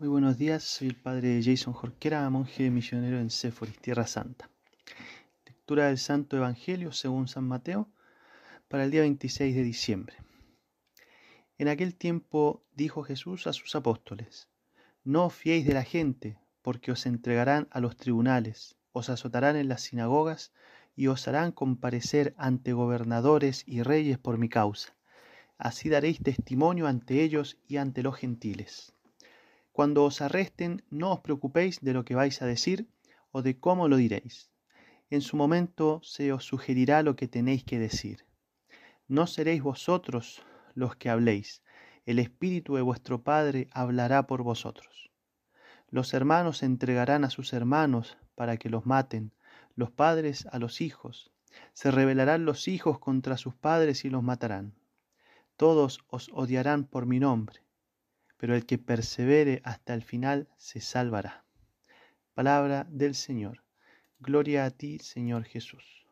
Muy buenos días, soy el padre Jason Jorquera, monje misionero en Séforis, Tierra Santa. Lectura del Santo Evangelio según San Mateo para el día 26 de diciembre. En aquel tiempo dijo Jesús a sus apóstoles, No os fiéis de la gente, porque os entregarán a los tribunales, os azotarán en las sinagogas y os harán comparecer ante gobernadores y reyes por mi causa. Así daréis testimonio ante ellos y ante los gentiles. Cuando os arresten, no os preocupéis de lo que vais a decir o de cómo lo diréis. En su momento se os sugerirá lo que tenéis que decir. No seréis vosotros los que habléis, el Espíritu de vuestro Padre hablará por vosotros. Los hermanos entregarán a sus hermanos para que los maten, los padres a los hijos. Se rebelarán los hijos contra sus padres y los matarán. Todos os odiarán por mi nombre pero el que persevere hasta el final se salvará. Palabra del Señor. Gloria a ti, Señor Jesús.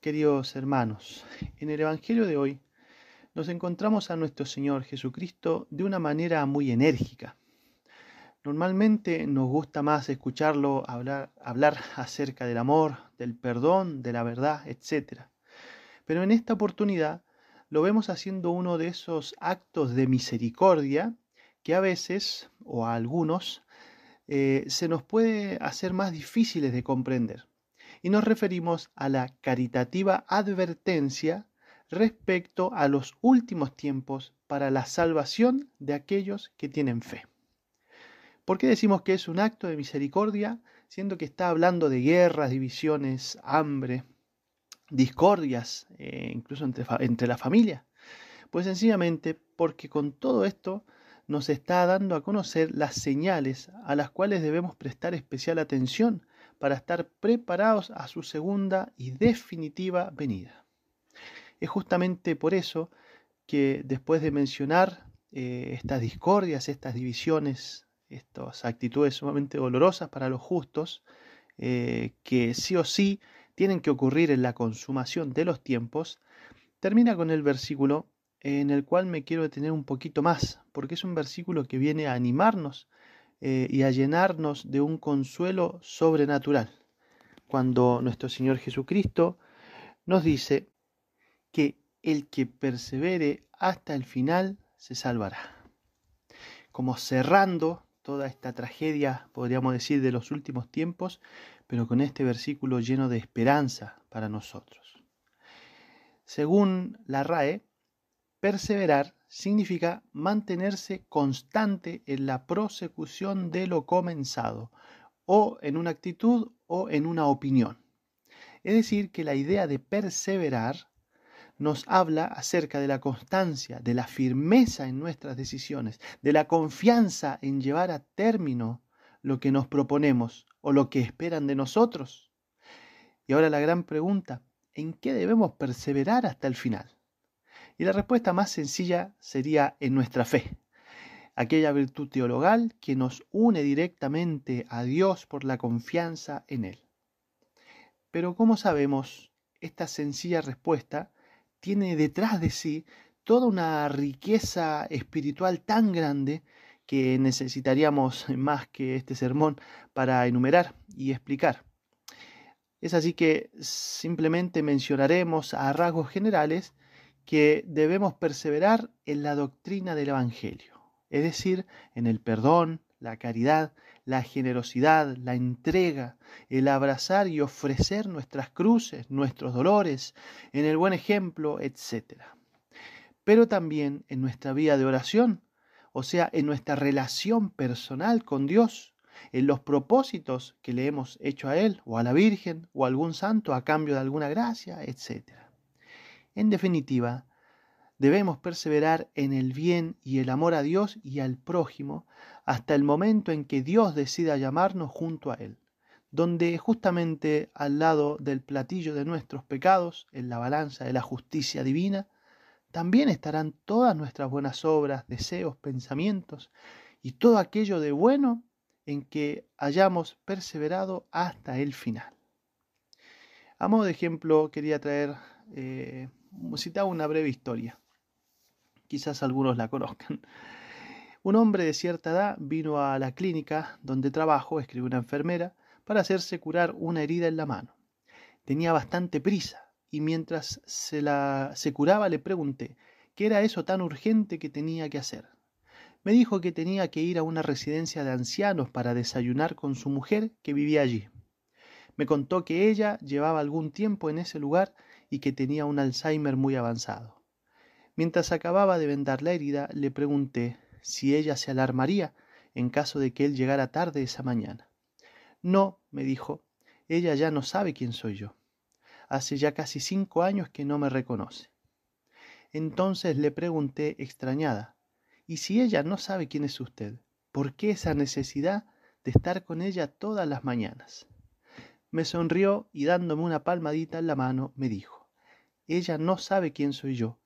Queridos hermanos, en el Evangelio de hoy nos encontramos a nuestro Señor Jesucristo de una manera muy enérgica. Normalmente nos gusta más escucharlo hablar, hablar acerca del amor, del perdón, de la verdad, etc. Pero en esta oportunidad lo vemos haciendo uno de esos actos de misericordia que a veces, o a algunos, eh, se nos puede hacer más difíciles de comprender. Y nos referimos a la caritativa advertencia respecto a los últimos tiempos para la salvación de aquellos que tienen fe. ¿Por qué decimos que es un acto de misericordia, siendo que está hablando de guerras, divisiones, hambre, discordias, eh, incluso entre, entre la familia? Pues sencillamente porque con todo esto nos está dando a conocer las señales a las cuales debemos prestar especial atención para estar preparados a su segunda y definitiva venida. Es justamente por eso que después de mencionar eh, estas discordias, estas divisiones, estas actitudes sumamente dolorosas para los justos, eh, que sí o sí tienen que ocurrir en la consumación de los tiempos, termina con el versículo en el cual me quiero detener un poquito más, porque es un versículo que viene a animarnos eh, y a llenarnos de un consuelo sobrenatural, cuando nuestro Señor Jesucristo nos dice que el que persevere hasta el final se salvará. Como cerrando toda esta tragedia, podríamos decir, de los últimos tiempos, pero con este versículo lleno de esperanza para nosotros. Según la RAE, perseverar significa mantenerse constante en la prosecución de lo comenzado, o en una actitud o en una opinión. Es decir, que la idea de perseverar nos habla acerca de la constancia, de la firmeza en nuestras decisiones, de la confianza en llevar a término lo que nos proponemos o lo que esperan de nosotros. Y ahora la gran pregunta, ¿en qué debemos perseverar hasta el final? Y la respuesta más sencilla sería en nuestra fe, aquella virtud teologal que nos une directamente a Dios por la confianza en Él. Pero ¿cómo sabemos esta sencilla respuesta tiene detrás de sí toda una riqueza espiritual tan grande que necesitaríamos más que este sermón para enumerar y explicar. Es así que simplemente mencionaremos a rasgos generales que debemos perseverar en la doctrina del Evangelio, es decir, en el perdón, la caridad, la generosidad, la entrega, el abrazar y ofrecer nuestras cruces, nuestros dolores, en el buen ejemplo, etc. Pero también en nuestra vida de oración, o sea, en nuestra relación personal con Dios, en los propósitos que le hemos hecho a Él o a la Virgen o a algún santo a cambio de alguna gracia, etc. En definitiva, debemos perseverar en el bien y el amor a Dios y al prójimo hasta el momento en que Dios decida llamarnos junto a Él, donde justamente al lado del platillo de nuestros pecados, en la balanza de la justicia divina, también estarán todas nuestras buenas obras, deseos, pensamientos y todo aquello de bueno en que hayamos perseverado hasta el final. A modo de ejemplo, quería traer, eh, una breve historia. Quizás algunos la conozcan. Un hombre de cierta edad vino a la clínica donde trabajo, escribió una enfermera, para hacerse curar una herida en la mano. Tenía bastante prisa y mientras se la se curaba le pregunté qué era eso tan urgente que tenía que hacer. Me dijo que tenía que ir a una residencia de ancianos para desayunar con su mujer que vivía allí. Me contó que ella llevaba algún tiempo en ese lugar y que tenía un Alzheimer muy avanzado. Mientras acababa de vendar la herida, le pregunté si ella se alarmaría en caso de que él llegara tarde esa mañana. No, me dijo, ella ya no sabe quién soy yo. Hace ya casi cinco años que no me reconoce. Entonces le pregunté extrañada, ¿y si ella no sabe quién es usted? ¿Por qué esa necesidad de estar con ella todas las mañanas? Me sonrió y dándome una palmadita en la mano me dijo, ella no sabe quién soy yo,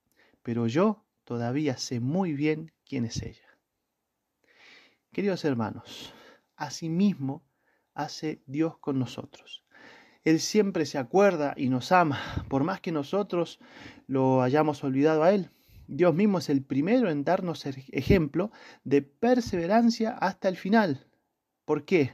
pero yo todavía sé muy bien quién es ella. Queridos hermanos, asimismo hace Dios con nosotros. Él siempre se acuerda y nos ama, por más que nosotros lo hayamos olvidado a Él. Dios mismo es el primero en darnos ejemplo de perseverancia hasta el final. ¿Por qué?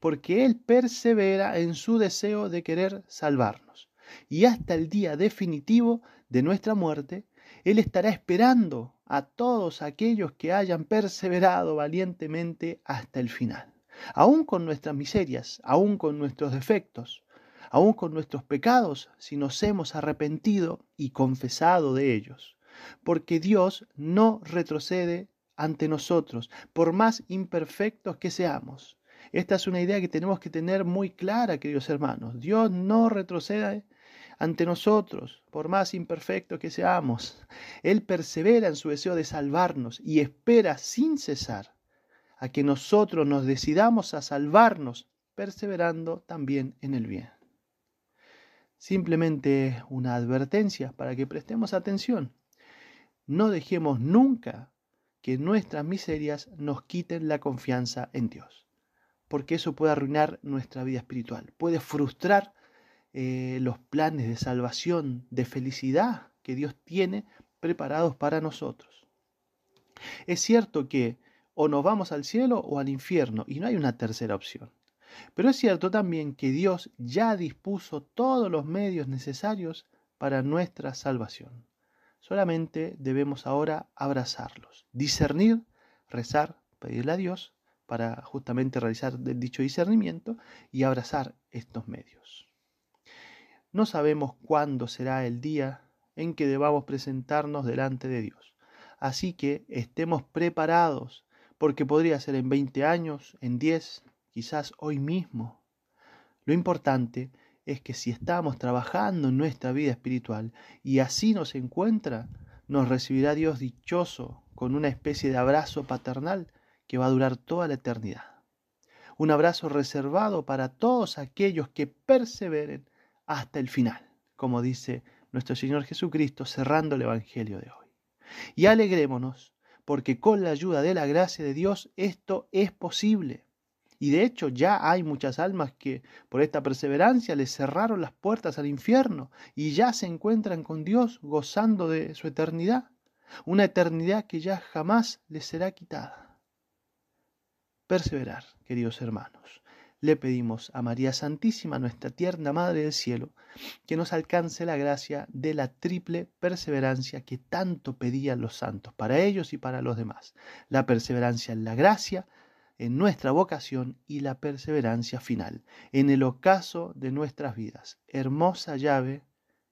Porque Él persevera en su deseo de querer salvarnos. Y hasta el día definitivo de nuestra muerte, Él estará esperando a todos aquellos que hayan perseverado valientemente hasta el final. Aún con nuestras miserias, aún con nuestros defectos, aún con nuestros pecados, si nos hemos arrepentido y confesado de ellos. Porque Dios no retrocede ante nosotros, por más imperfectos que seamos. Esta es una idea que tenemos que tener muy clara, queridos hermanos. Dios no retrocede ante nosotros, por más imperfectos que seamos. Él persevera en su deseo de salvarnos y espera sin cesar a que nosotros nos decidamos a salvarnos, perseverando también en el bien. Simplemente una advertencia para que prestemos atención. No dejemos nunca que nuestras miserias nos quiten la confianza en Dios, porque eso puede arruinar nuestra vida espiritual, puede frustrar eh, los planes de salvación, de felicidad que Dios tiene preparados para nosotros. Es cierto que o nos vamos al cielo o al infierno y no hay una tercera opción. Pero es cierto también que Dios ya dispuso todos los medios necesarios para nuestra salvación. Solamente debemos ahora abrazarlos, discernir, rezar, pedirle a Dios para justamente realizar dicho discernimiento y abrazar estos medios. No sabemos cuándo será el día en que debamos presentarnos delante de Dios. Así que estemos preparados, porque podría ser en 20 años, en 10, quizás hoy mismo. Lo importante es que si estamos trabajando en nuestra vida espiritual y así nos encuentra, nos recibirá Dios dichoso con una especie de abrazo paternal que va a durar toda la eternidad. Un abrazo reservado para todos aquellos que perseveren hasta el final, como dice nuestro Señor Jesucristo cerrando el Evangelio de hoy. Y alegrémonos, porque con la ayuda de la gracia de Dios esto es posible. Y de hecho ya hay muchas almas que por esta perseverancia les cerraron las puertas al infierno y ya se encuentran con Dios gozando de su eternidad, una eternidad que ya jamás les será quitada. Perseverar, queridos hermanos le pedimos a María Santísima, nuestra tierna Madre del Cielo, que nos alcance la gracia de la triple perseverancia que tanto pedían los santos para ellos y para los demás. La perseverancia en la gracia, en nuestra vocación y la perseverancia final, en el ocaso de nuestras vidas. Hermosa llave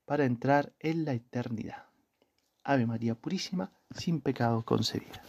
para entrar en la eternidad. Ave María Purísima, sin pecado concebida.